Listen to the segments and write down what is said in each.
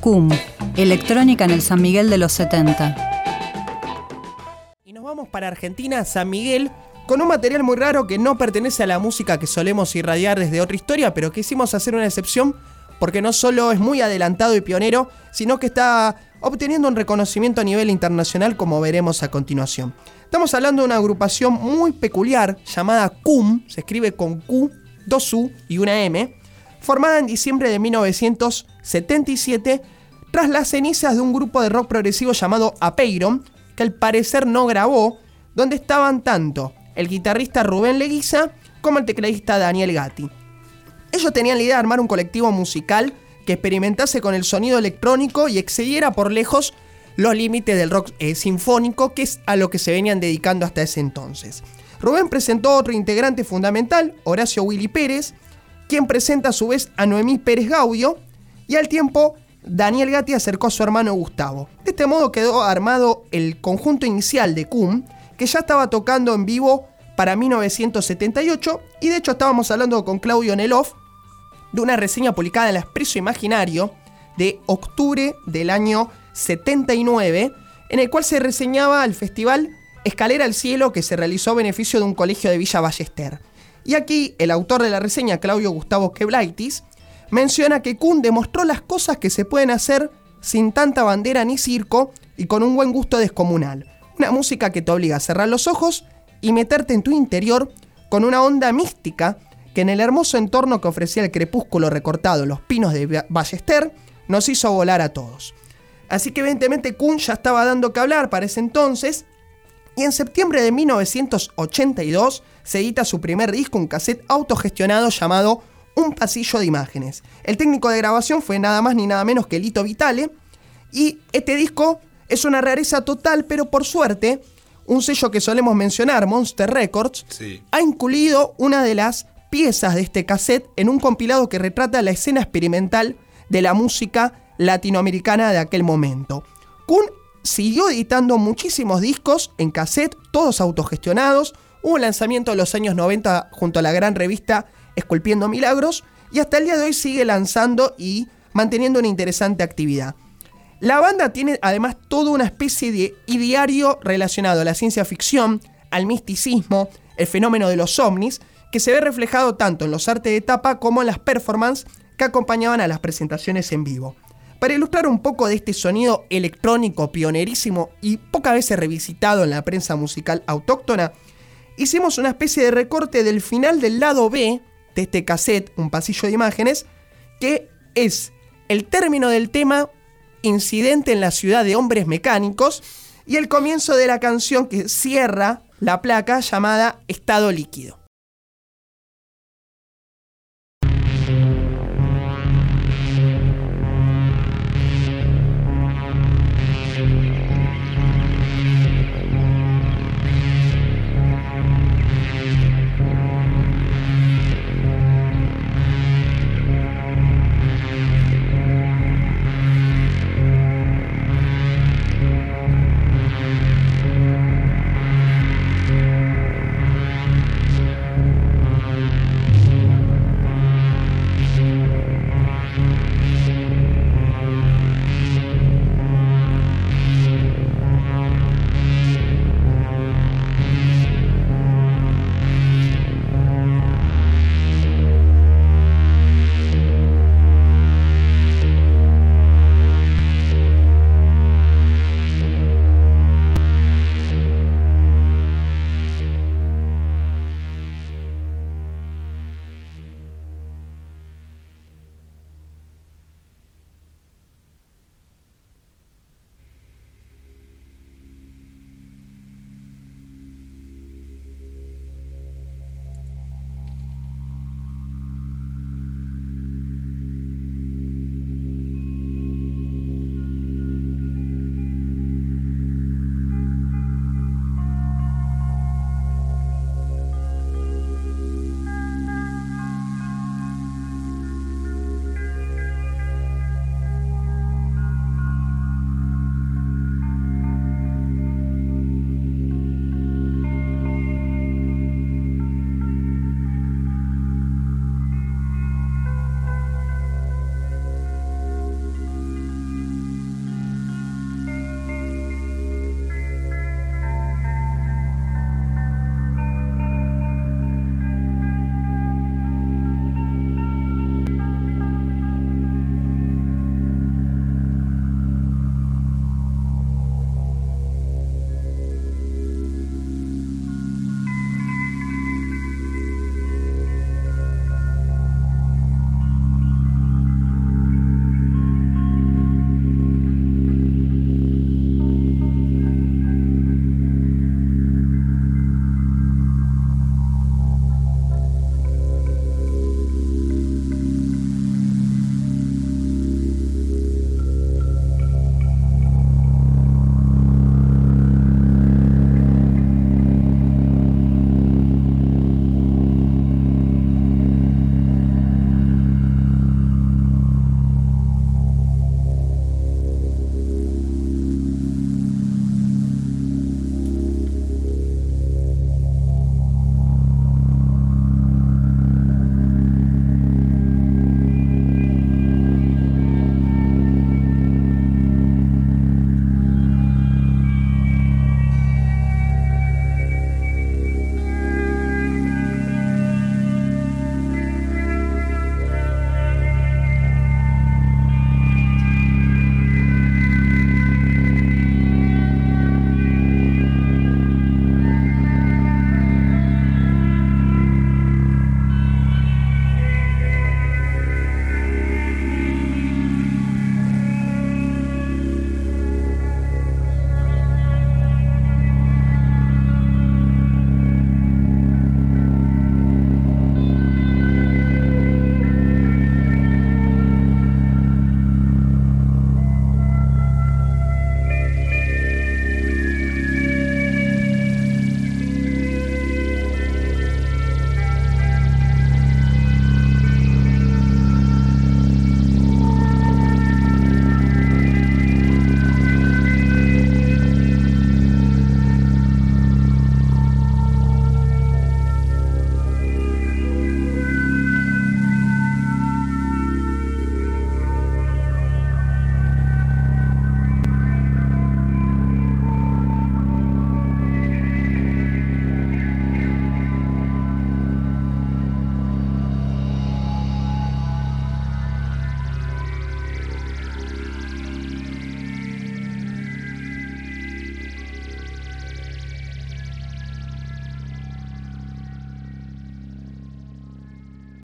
CUM, electrónica en el San Miguel de los 70. Y nos vamos para Argentina, San Miguel, con un material muy raro que no pertenece a la música que solemos irradiar desde otra historia, pero quisimos hacer una excepción porque no solo es muy adelantado y pionero, sino que está obteniendo un reconocimiento a nivel internacional como veremos a continuación. Estamos hablando de una agrupación muy peculiar llamada CUM, se escribe con Q, dos U y una M, formada en diciembre de 1977 tras las cenizas de un grupo de rock progresivo llamado Apeiron, que al parecer no grabó, donde estaban tanto el guitarrista Rubén Leguiza como el tecladista Daniel Gatti. Ellos tenían la idea de armar un colectivo musical que experimentase con el sonido electrónico y excediera por lejos los límites del rock eh, sinfónico, que es a lo que se venían dedicando hasta ese entonces. Rubén presentó a otro integrante fundamental, Horacio Willy Pérez, quien presenta a su vez a Noemí Pérez Gaudio, y al tiempo Daniel Gatti acercó a su hermano Gustavo. De este modo quedó armado el conjunto inicial de CUM, que ya estaba tocando en vivo para 1978, y de hecho estábamos hablando con Claudio Neloff de una reseña publicada en la Expreso Imaginario de octubre del año 79, en el cual se reseñaba el festival Escalera al Cielo que se realizó a beneficio de un colegio de Villa Ballester. Y aquí el autor de la reseña, Claudio Gustavo Queblaitis, menciona que Kuhn demostró las cosas que se pueden hacer sin tanta bandera ni circo y con un buen gusto descomunal. Una música que te obliga a cerrar los ojos y meterte en tu interior con una onda mística que en el hermoso entorno que ofrecía el crepúsculo recortado Los Pinos de Ballester nos hizo volar a todos. Así que evidentemente Kuhn ya estaba dando que hablar para ese entonces y en septiembre de 1982 se edita su primer disco, un cassette autogestionado llamado Un pasillo de imágenes. El técnico de grabación fue nada más ni nada menos que Lito Vitale y este disco es una rareza total, pero por suerte, un sello que solemos mencionar, Monster Records, ha incluido una de las piezas de este cassette en un compilado que retrata la escena experimental de la música latinoamericana de aquel momento. Kuhn siguió editando muchísimos discos en cassette, todos autogestionados. Hubo un lanzamiento en los años 90 junto a la gran revista Esculpiendo Milagros y hasta el día de hoy sigue lanzando y manteniendo una interesante actividad. La banda tiene además toda una especie de ideario relacionado a la ciencia ficción, al misticismo, el fenómeno de los ovnis, que se ve reflejado tanto en los artes de tapa como en las performances que acompañaban a las presentaciones en vivo. Para ilustrar un poco de este sonido electrónico pionerísimo y pocas veces revisitado en la prensa musical autóctona, hicimos una especie de recorte del final del lado B de este cassette, un pasillo de imágenes, que es el término del tema Incidente en la ciudad de hombres mecánicos y el comienzo de la canción que cierra la placa llamada Estado líquido.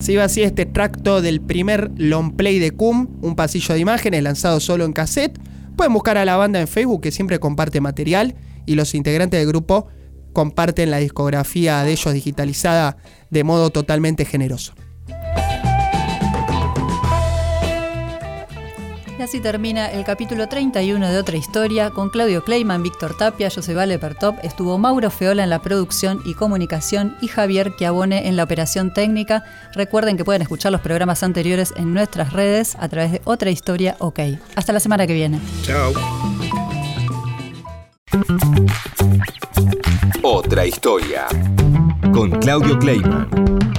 Se iba así este tracto del primer long play de CUM, un pasillo de imágenes lanzado solo en cassette. Pueden buscar a la banda en Facebook que siempre comparte material y los integrantes del grupo comparten la discografía de ellos digitalizada de modo totalmente generoso. Y así termina el capítulo 31 de Otra Historia con Claudio Kleiman, Víctor Tapia, José Pertop, estuvo Mauro Feola en la producción y comunicación y Javier Chiavone en la operación técnica. Recuerden que pueden escuchar los programas anteriores en nuestras redes a través de Otra Historia OK. Hasta la semana que viene. Chao. Otra Historia con Claudio Kleiman,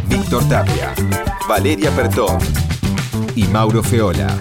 Víctor Tapia, Valeria Pertop y Mauro Feola.